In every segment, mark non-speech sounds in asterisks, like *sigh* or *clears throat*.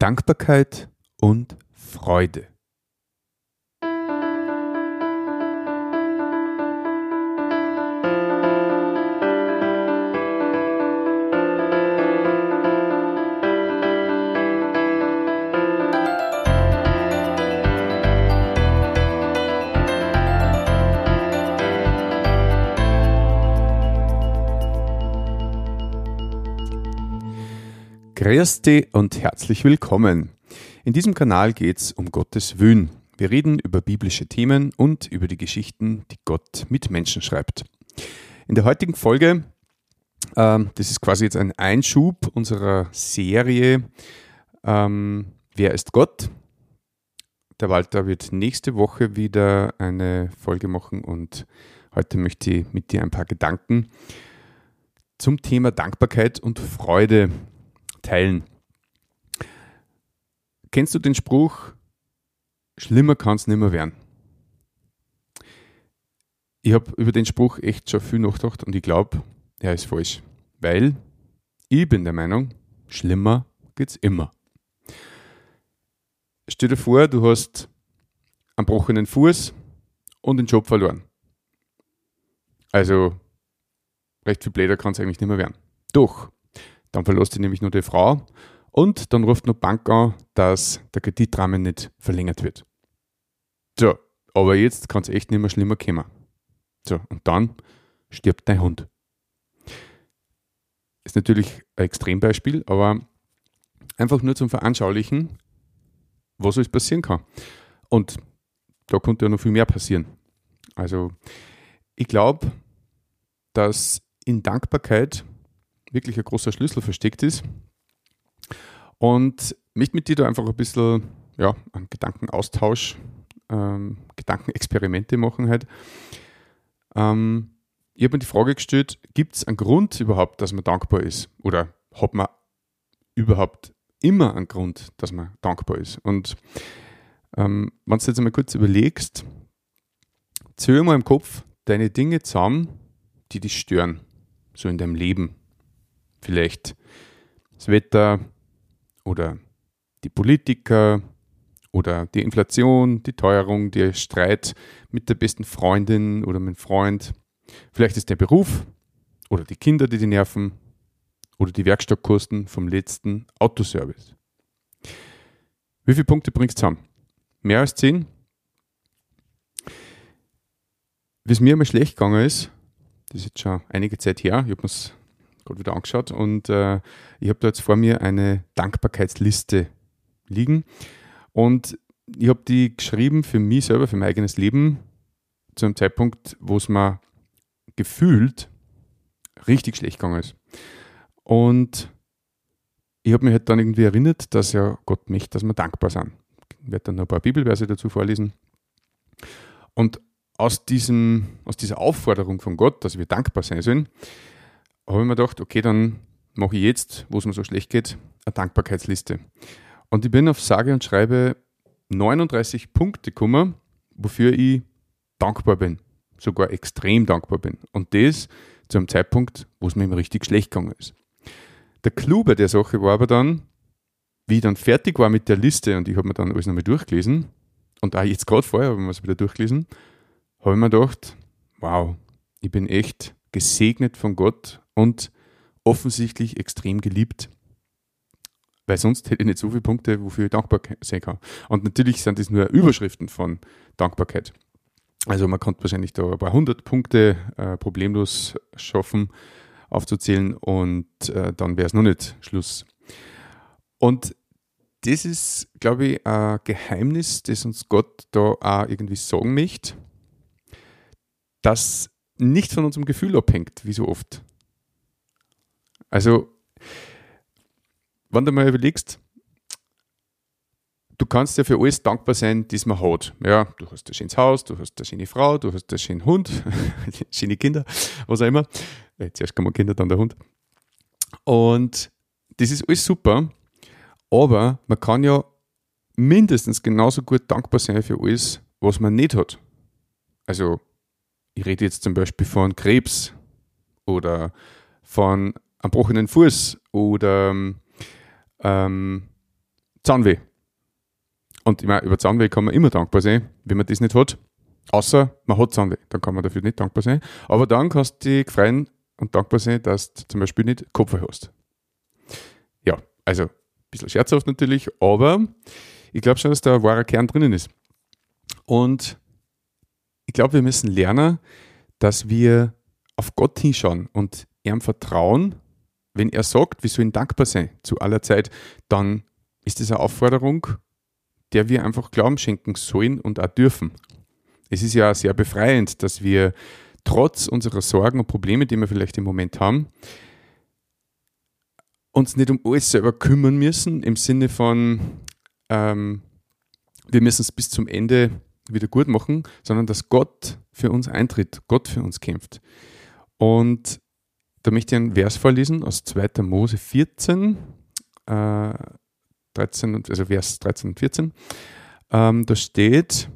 Dankbarkeit und Freude. Grüß dich und herzlich willkommen. In diesem Kanal geht es um Gottes Wün. Wir reden über biblische Themen und über die Geschichten, die Gott mit Menschen schreibt. In der heutigen Folge, ähm, das ist quasi jetzt ein Einschub unserer Serie ähm, Wer ist Gott? Der Walter wird nächste Woche wieder eine Folge machen und heute möchte ich mit dir ein paar Gedanken zum Thema Dankbarkeit und Freude teilen. Kennst du den Spruch, schlimmer kann es nicht mehr werden? Ich habe über den Spruch echt schon viel nachgedacht und ich glaube, er ist falsch. Weil ich bin der Meinung, schlimmer geht es immer. Stell dir vor, du hast einen gebrochenen Fuß und den Job verloren. Also recht viel bläder kann es eigentlich nicht mehr werden. Doch, dann verlässt dich nämlich nur die Frau und dann ruft noch Bank an, dass der Kreditrahmen nicht verlängert wird. So, aber jetzt kann es echt nicht mehr schlimmer kommen. So, und dann stirbt dein Hund. Ist natürlich ein Extrembeispiel, aber einfach nur zum Veranschaulichen, was alles passieren kann. Und da konnte ja noch viel mehr passieren. Also, ich glaube, dass in Dankbarkeit wirklich ein großer Schlüssel versteckt ist. Und mich mit dir da einfach ein bisschen ja, einen Gedankenaustausch, ähm, Gedankenexperimente machen halt. Ähm, ich habe mir die Frage gestellt, gibt es einen Grund überhaupt, dass man dankbar ist? Oder hat man überhaupt immer einen Grund, dass man dankbar ist? Und ähm, wenn du jetzt einmal kurz überlegst, zähl mal im Kopf deine Dinge zusammen, die dich stören, so in deinem Leben vielleicht das Wetter oder die Politiker oder die Inflation, die Teuerung, der Streit mit der besten Freundin oder mit dem Freund. Vielleicht ist der Beruf oder die Kinder, die die nerven oder die Werkstattkosten vom letzten Autoservice. Wie viele Punkte bringst du zusammen? Mehr als zehn? Wie es mir immer schlecht gegangen ist, das ist jetzt schon einige Zeit her, ich habe mir gerade wieder angeschaut und äh, ich habe da jetzt vor mir eine Dankbarkeitsliste liegen und ich habe die geschrieben für mich selber, für mein eigenes Leben, zu einem Zeitpunkt, wo es mir gefühlt richtig schlecht gegangen ist. Und ich habe mich halt dann irgendwie erinnert, dass ja Gott möchte, dass wir dankbar sind. Ich werde dann noch ein paar Bibelverse dazu vorlesen. Und aus, diesem, aus dieser Aufforderung von Gott, dass wir dankbar sein sollen, habe ich mir gedacht, okay, dann mache ich jetzt, wo es mir so schlecht geht, eine Dankbarkeitsliste. Und ich bin auf sage und schreibe 39 Punkte gekommen, wofür ich dankbar bin. Sogar extrem dankbar bin. Und das zu einem Zeitpunkt, wo es mir immer richtig schlecht gegangen ist. Der Clou bei der Sache war aber dann, wie ich dann fertig war mit der Liste und ich habe mir dann alles nochmal durchgelesen und auch jetzt gerade vorher habe ich mir es wieder durchgelesen, habe ich mir gedacht, wow, ich bin echt gesegnet von Gott und offensichtlich extrem geliebt. Weil sonst hätte ich nicht so viele Punkte, wofür ich dankbar sein kann. Und natürlich sind das nur Überschriften von Dankbarkeit. Also man kann wahrscheinlich da ein paar hundert Punkte äh, problemlos schaffen, aufzuzählen und äh, dann wäre es noch nicht Schluss. Und das ist, glaube ich, ein Geheimnis, das uns Gott da auch irgendwie sagen möchte, das nicht von unserem Gefühl abhängt, wie so oft. Also, wenn du mal überlegst, du kannst ja für alles dankbar sein, das man hat. Ja, du hast ein schönes Haus, du hast eine schöne Frau, du hast einen schönen Hund, *laughs* schöne Kinder, was auch immer. Äh, zuerst kommen Kinder, dann der Hund. Und das ist alles super, aber man kann ja mindestens genauso gut dankbar sein für alles, was man nicht hat. Also, ich rede jetzt zum Beispiel von Krebs oder von am gebrochenen Fuß oder ähm, Zahnweh. Und ich meine, über Zahnweh kann man immer dankbar sein, wenn man das nicht hat. Außer man hat Zahnweh, dann kann man dafür nicht dankbar sein. Aber dann kannst du dich freuen und dankbar sein, dass du zum Beispiel nicht Kopfweh hast. Ja, also ein bisschen scherzhaft natürlich, aber ich glaube schon, dass da ein wahrer Kern drinnen ist. Und ich glaube, wir müssen lernen, dass wir auf Gott hinschauen und ihm vertrauen. Wenn er sagt, wir sollen dankbar sein zu aller Zeit, dann ist das eine Aufforderung, der wir einfach Glauben schenken sollen und auch dürfen. Es ist ja sehr befreiend, dass wir trotz unserer Sorgen und Probleme, die wir vielleicht im Moment haben, uns nicht um alles selber kümmern müssen, im Sinne von, ähm, wir müssen es bis zum Ende wieder gut machen, sondern dass Gott für uns eintritt, Gott für uns kämpft. Und da möchte ich einen Vers vorlesen aus 2. Mose 14, äh, 13, also Vers 13 und 14. Ähm, da steht,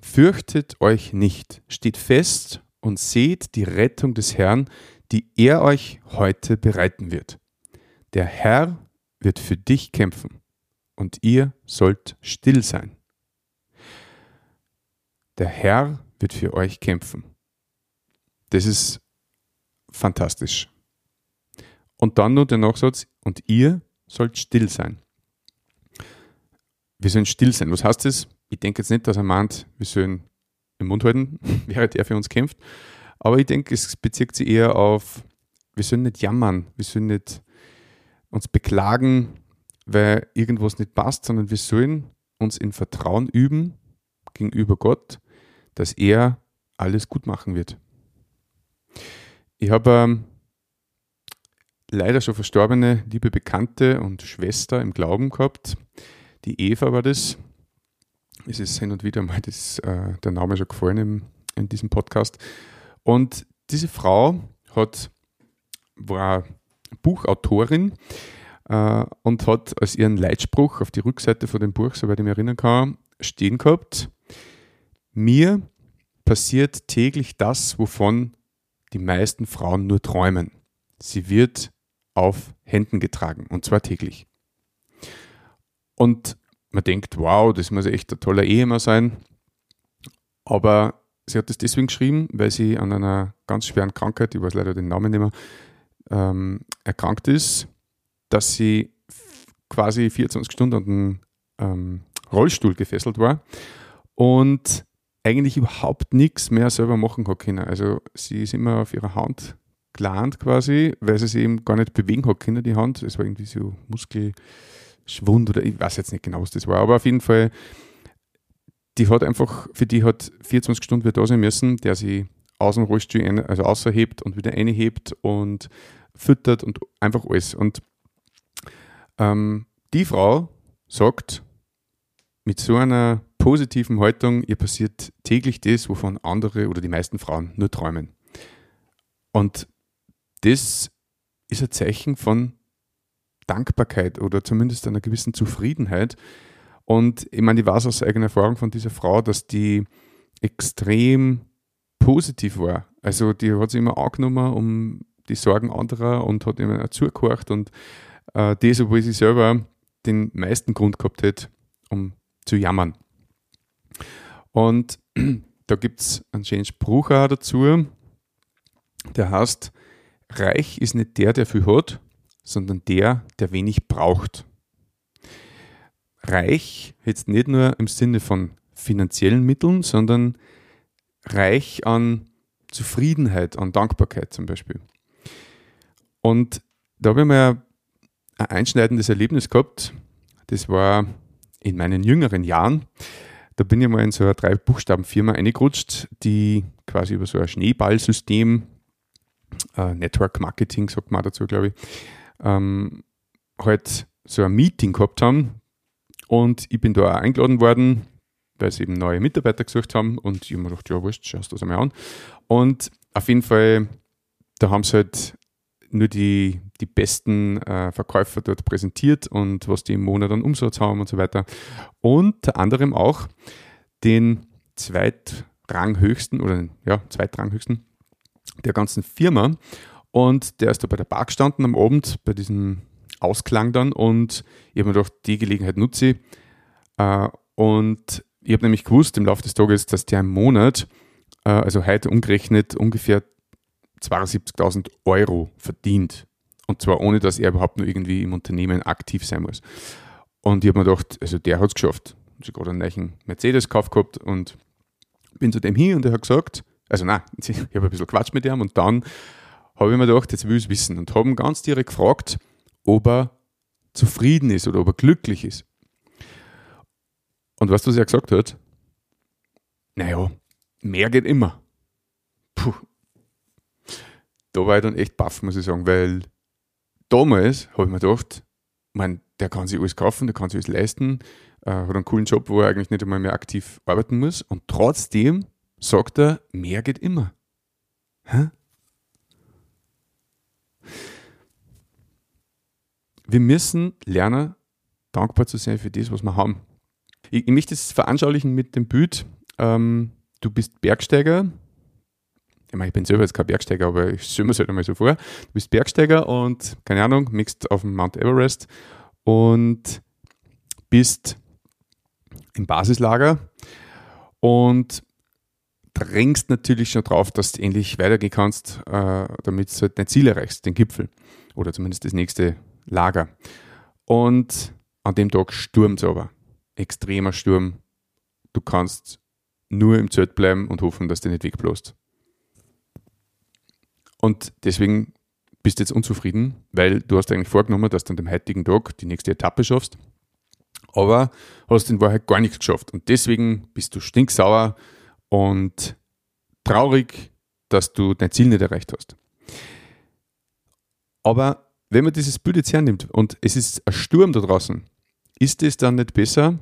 fürchtet euch nicht, steht fest und seht die Rettung des Herrn, die er euch heute bereiten wird. Der Herr wird für dich kämpfen und ihr sollt still sein. Der Herr wird für euch kämpfen. Das ist fantastisch. Und dann nur der Nachsatz, und ihr sollt still sein. Wir sollen still sein. Was heißt das? Ich denke jetzt nicht, dass er meint, wir sollen den Mund halten, *laughs* während er für uns kämpft. Aber ich denke, es bezieht sich eher auf, wir sollen nicht jammern, wir sollen nicht uns beklagen, weil irgendwas nicht passt, sondern wir sollen uns in Vertrauen üben gegenüber Gott, dass er alles gut machen wird. Ich habe ähm, leider schon verstorbene liebe Bekannte und Schwester im Glauben gehabt. Die Eva war das. Es ist hin und wieder mal das, äh, der Name schon gefallen im, in diesem Podcast. Und diese Frau hat, war Buchautorin äh, und hat als ihren Leitspruch auf die Rückseite von dem Buch, soweit ich mich erinnern kann, stehen gehabt, mir passiert täglich das, wovon die meisten Frauen nur träumen. Sie wird auf Händen getragen und zwar täglich. Und man denkt, wow, das muss echt ein toller Ehemann sein. Aber sie hat das deswegen geschrieben, weil sie an einer ganz schweren Krankheit, ich weiß leider den Namen nicht mehr, ähm, erkrankt ist, dass sie quasi 24 Stunden an den ähm, Rollstuhl gefesselt war und eigentlich überhaupt nichts mehr selber machen hat können. Also sie ist immer auf ihrer Hand gelernt quasi, weil sie sich eben gar nicht bewegen hat können, die Hand. Es war irgendwie so Muskelschwund oder ich weiß jetzt nicht genau, was das war, aber auf jeden Fall, die hat einfach, für die hat 24 Stunden wieder da sein müssen, der sie aus dem Rollstuhl, ein, also außerhebt und wieder einhebt und füttert und einfach alles. Und ähm, die Frau sagt mit so einer positiven Haltung, ihr passiert täglich das, wovon andere oder die meisten Frauen nur träumen. Und das ist ein Zeichen von Dankbarkeit oder zumindest einer gewissen Zufriedenheit. Und ich meine, ich weiß aus eigener Erfahrung von dieser Frau, dass die extrem positiv war. Also die hat sich immer angenommen um die Sorgen anderer und hat immer zugehört und äh, das, obwohl sie selber den meisten Grund gehabt hätte, um zu jammern. Und *clears throat* da gibt es einen schönen Spruch auch dazu, der heißt, reich ist nicht der, der viel hat, sondern der, der wenig braucht. Reich jetzt nicht nur im Sinne von finanziellen Mitteln, sondern reich an Zufriedenheit, an Dankbarkeit zum Beispiel. Und da habe ich mal ein einschneidendes Erlebnis gehabt. Das war in meinen jüngeren Jahren. Da bin ich mal in so eine Drei-Buchstaben-Firma eingerutscht, die quasi über so ein Schneeballsystem, äh, Network Marketing sagt man dazu, glaube ich, ähm, halt so ein Meeting gehabt haben. Und ich bin da auch eingeladen worden, weil sie eben neue Mitarbeiter gesucht haben. Und ich habe mir gedacht, ja, wurscht, schaust das einmal an. Und auf jeden Fall, da haben sie halt nur die, die besten äh, Verkäufer dort präsentiert und was die im Monat an Umsatz haben und so weiter. Unter anderem auch den zweitranghöchsten oder ja, zweitranghöchsten der ganzen Firma. Und der ist da bei der Bar gestanden am Abend bei diesem ausklang dann und ich habe mir gedacht, die Gelegenheit nutze ich. Äh, und ich habe nämlich gewusst im Laufe des Tages, dass der im Monat, äh, also heute umgerechnet, ungefähr 72.000 Euro verdient. Und zwar ohne, dass er überhaupt nur irgendwie im Unternehmen aktiv sein muss. Und ich habe mir gedacht, also der hat es geschafft. Ich habe gerade einen neuen Mercedes gekauft gehabt und bin zu dem hin und er hat gesagt, also nein, *laughs* ich habe ein bisschen Quatsch mit ihm und dann habe ich mir gedacht, jetzt will ich es wissen und habe ihn ganz direkt gefragt, ob er zufrieden ist oder ob er glücklich ist. Und weißt du, was er gesagt hat? Naja, mehr geht immer. Puh. Da war ich dann echt baff, muss ich sagen, weil damals habe ich mir gedacht, mein, der kann sich alles kaufen, der kann sich alles leisten, äh, hat einen coolen Job, wo er eigentlich nicht einmal mehr aktiv arbeiten muss und trotzdem sagt er, mehr geht immer. Hä? Wir müssen lernen, dankbar zu sein für das, was wir haben. Ich, ich möchte es veranschaulichen mit dem Bild. Ähm, du bist Bergsteiger. Ich, meine, ich bin selber jetzt kein Bergsteiger, aber ich stelle mir es halt einmal so vor. Du bist Bergsteiger und, keine Ahnung, mixt auf dem Mount Everest und bist im Basislager und drängst natürlich schon drauf, dass du endlich weitergehen kannst, äh, damit du halt dein Ziel erreichst, den Gipfel oder zumindest das nächste Lager. Und an dem Tag stürmt es aber. Extremer Sturm. Du kannst nur im Zelt bleiben und hoffen, dass du nicht wegbläst. Und deswegen bist du jetzt unzufrieden, weil du hast eigentlich vorgenommen, dass du an dem heutigen Tag die nächste Etappe schaffst, aber hast in Wahrheit gar nichts geschafft. Und deswegen bist du stinksauer und traurig, dass du dein Ziel nicht erreicht hast. Aber wenn man dieses Bild jetzt hernimmt und es ist ein Sturm da draußen, ist es dann nicht besser?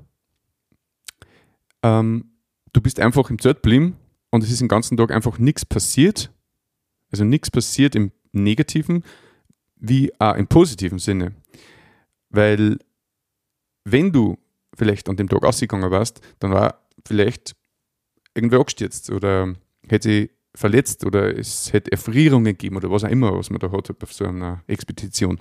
Ähm, du bist einfach im Zelt geblieben und es ist den ganzen Tag einfach nichts passiert. Also nichts passiert im negativen wie auch im positiven Sinne. Weil wenn du vielleicht an dem Tag ausgegangen warst, dann war vielleicht irgendwer abgestürzt oder hätte verletzt oder es hätte Erfrierungen gegeben oder was auch immer, was man da hat auf so einer Expedition.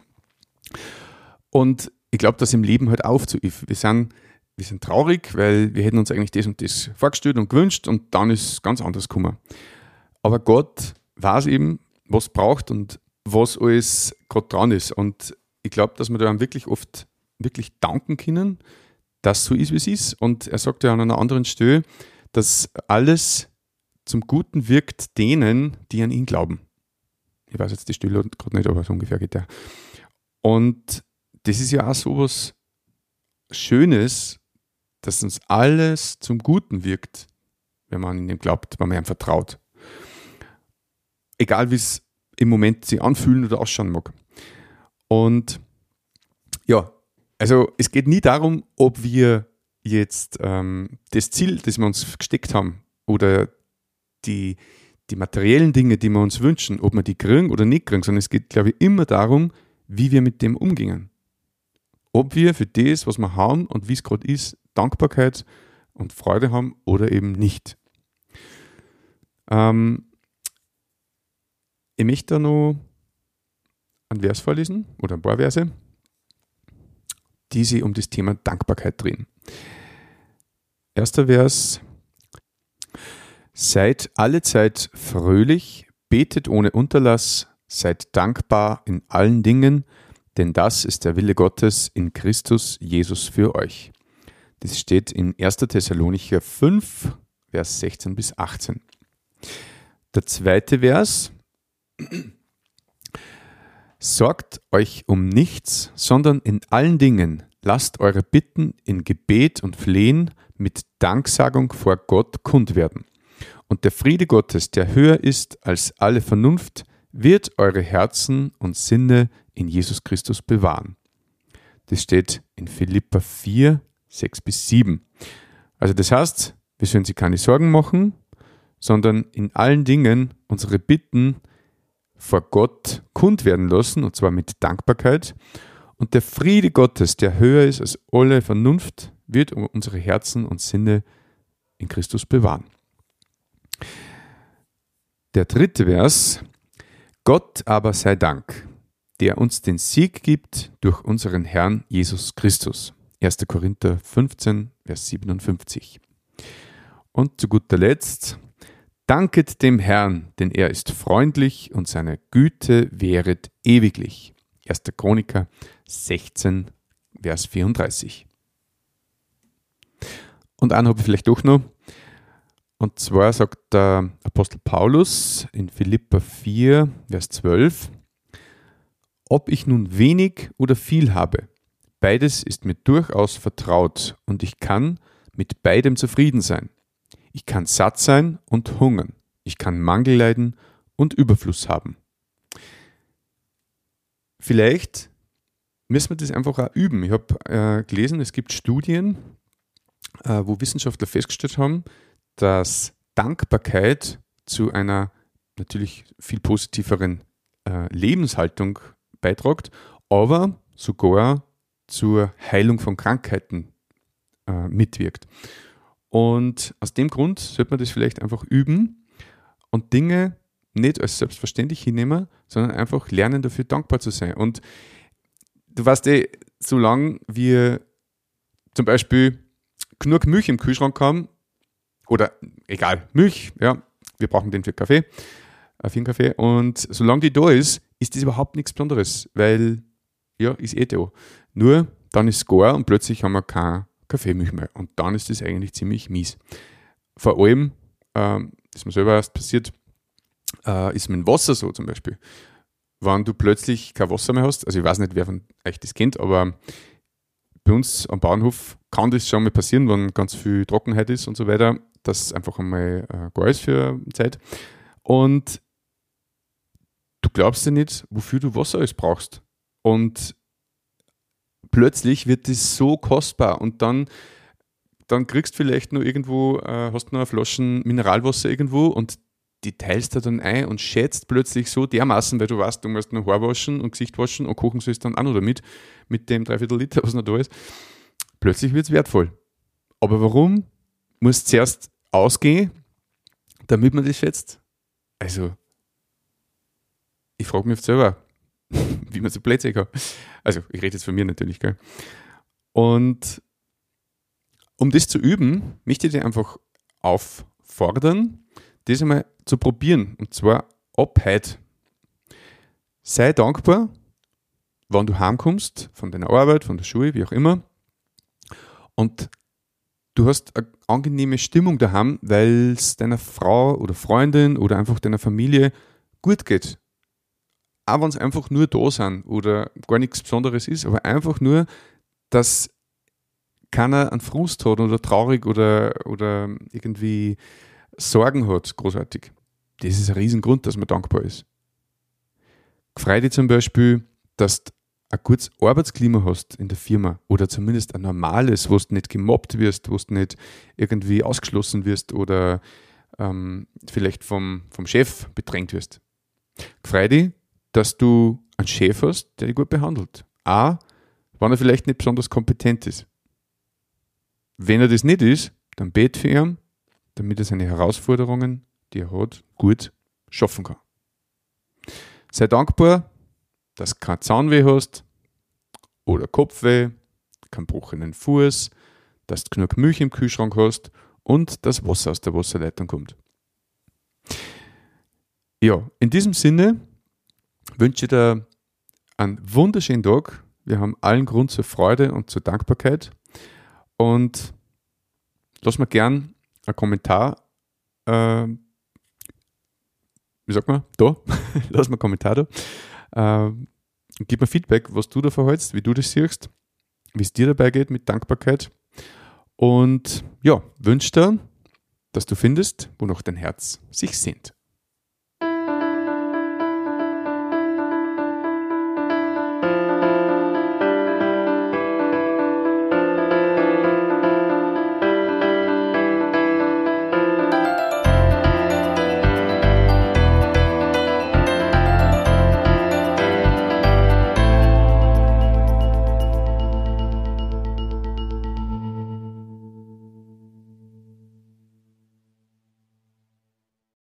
Und ich glaube, dass im Leben halt auf zu Wir sind, wir sind traurig, weil wir hätten uns eigentlich das und das vorgestellt und gewünscht und dann ist es ganz anders gekommen. Aber Gott weiß eben, was braucht und was alles gerade dran ist. Und ich glaube, dass wir da wirklich oft wirklich danken können, dass so ist, wie es ist. Und er sagt ja an einer anderen Stelle, dass alles zum Guten wirkt denen, die an ihn glauben. Ich weiß jetzt die Stille gerade nicht, aber so ungefähr geht der. Und das ist ja auch so was Schönes, dass uns alles zum Guten wirkt, wenn man an ihn glaubt, wenn man ihm vertraut. Egal wie es im Moment sich anfühlen oder ausschauen mag. Und ja, also es geht nie darum, ob wir jetzt ähm, das Ziel, das wir uns gesteckt haben, oder die, die materiellen Dinge, die wir uns wünschen, ob wir die kriegen oder nicht kriegen, sondern es geht, glaube ich, immer darum, wie wir mit dem umgehen. Ob wir für das, was wir haben und wie es gerade ist, Dankbarkeit und Freude haben oder eben nicht. Ähm, ich möchte da noch einen Vers vorlesen oder ein paar Verse, die sich um das Thema Dankbarkeit drehen. Erster Vers, Seid alle Zeit fröhlich, betet ohne Unterlass, seid dankbar in allen Dingen, denn das ist der Wille Gottes in Christus Jesus für euch. Das steht in 1. Thessalonicher 5, Vers 16 bis 18. Der zweite Vers. Sorgt euch um nichts, sondern in allen Dingen lasst eure Bitten in Gebet und Flehen mit Danksagung vor Gott kund werden. Und der Friede Gottes, der höher ist als alle Vernunft, wird eure Herzen und Sinne in Jesus Christus bewahren. Das steht in Philippa 4, 6 bis 7. Also das heißt, wir sollen sich keine Sorgen machen, sondern in allen Dingen unsere Bitten vor Gott kund werden lassen, und zwar mit Dankbarkeit. Und der Friede Gottes, der höher ist als alle Vernunft, wird unsere Herzen und Sinne in Christus bewahren. Der dritte Vers. Gott aber sei Dank, der uns den Sieg gibt durch unseren Herrn Jesus Christus. 1. Korinther 15, Vers 57. Und zu guter Letzt, danket dem Herrn, denn er ist freundlich und seine Güte währet ewiglich. 1. Chroniker 16, Vers 34. Und einen habe ich vielleicht doch noch. Und zwar sagt der Apostel Paulus in Philippa 4, Vers 12, ob ich nun wenig oder viel habe, beides ist mir durchaus vertraut und ich kann mit beidem zufrieden sein. Ich kann satt sein und hungern. Ich kann Mangel leiden und Überfluss haben. Vielleicht müssen wir das einfach auch üben. Ich habe äh, gelesen, es gibt Studien, äh, wo Wissenschaftler festgestellt haben, dass Dankbarkeit zu einer natürlich viel positiveren äh, Lebenshaltung beiträgt, aber sogar zur Heilung von Krankheiten äh, mitwirkt. Und aus dem Grund sollte man das vielleicht einfach üben und Dinge nicht als selbstverständlich hinnehmen, sondern einfach lernen, dafür dankbar zu sein. Und du weißt eh, solange wir zum Beispiel genug Milch im Kühlschrank haben, oder egal, Milch, ja, wir brauchen den für Kaffee, äh, für einen Kaffee, und solange die da ist, ist das überhaupt nichts Besonderes, weil, ja, ist eh da. Nur, dann ist es gar und plötzlich haben wir keine Kaffeemilch mehr. Und dann ist das eigentlich ziemlich mies. Vor allem, das ist mir selber erst passiert, äh, ist mit Wasser so zum Beispiel. Wenn du plötzlich kein Wasser mehr hast, also ich weiß nicht, wer von euch das kennt, aber bei uns am Bahnhof kann das schon mal passieren, wenn ganz viel Trockenheit ist und so weiter, dass einfach einmal äh, gar ist für Zeit. Und du glaubst ja nicht, wofür du Wasser alles brauchst. Und plötzlich wird das so kostbar und dann, dann kriegst du vielleicht nur irgendwo, äh, hast noch eine Flaschen Mineralwasser irgendwo und die teilst du dann ein und schätzt plötzlich so dermaßen, weil du weißt, du musst noch Haar waschen und Gesicht waschen und kochen sollst dann auch noch damit, mit dem Dreiviertel Liter, was noch da ist. Plötzlich wird es wertvoll. Aber warum muss zuerst ausgehen, damit man das schätzt? Also, ich frage mich oft selber, *laughs* wie man so Plätze kann. Also, ich rede jetzt von mir natürlich, gell? Und um das zu üben, möchte ich dir einfach auffordern, das einmal zu probieren. Und zwar ab heute. Sei dankbar, wann du heimkommst, von deiner Arbeit, von der Schule, wie auch immer. Und du hast eine angenehme Stimmung daheim, weil es deiner Frau oder Freundin oder einfach deiner Familie gut geht. Auch wenn es einfach nur da sind oder gar nichts Besonderes ist, aber einfach nur, dass keiner einen Frust hat oder traurig oder, oder irgendwie Sorgen hat, großartig. Das ist ein Riesengrund, dass man dankbar ist. Freu dich zum Beispiel, dass du ein gutes Arbeitsklima hast in der Firma oder zumindest ein normales, wo du nicht gemobbt wirst, wo du nicht irgendwie ausgeschlossen wirst oder ähm, vielleicht vom, vom Chef bedrängt wirst. Freu dich, dass du einen Chef hast, der dich gut behandelt. A, wenn er vielleicht nicht besonders kompetent ist. Wenn er das nicht ist, dann bet für ihn damit er seine Herausforderungen, die er hat, gut schaffen kann. Sei dankbar, dass du kein Zahnweh hast oder Kopfweh, keinen gebrochenen Fuß, dass du genug Milch im Kühlschrank hast und dass Wasser aus der Wasserleitung kommt. Ja, in diesem Sinne wünsche dir einen wunderschönen Tag. Wir haben allen Grund zur Freude und zur Dankbarkeit. Und lass mir gern ein Kommentar, äh, wie sagt man, da, *laughs* lass mal einen Kommentar da. Äh, gib mir Feedback, was du davon hältst, wie du das siehst, wie es dir dabei geht mit Dankbarkeit. Und ja, wünsche dir, dass du findest, wo noch dein Herz sich sehnt.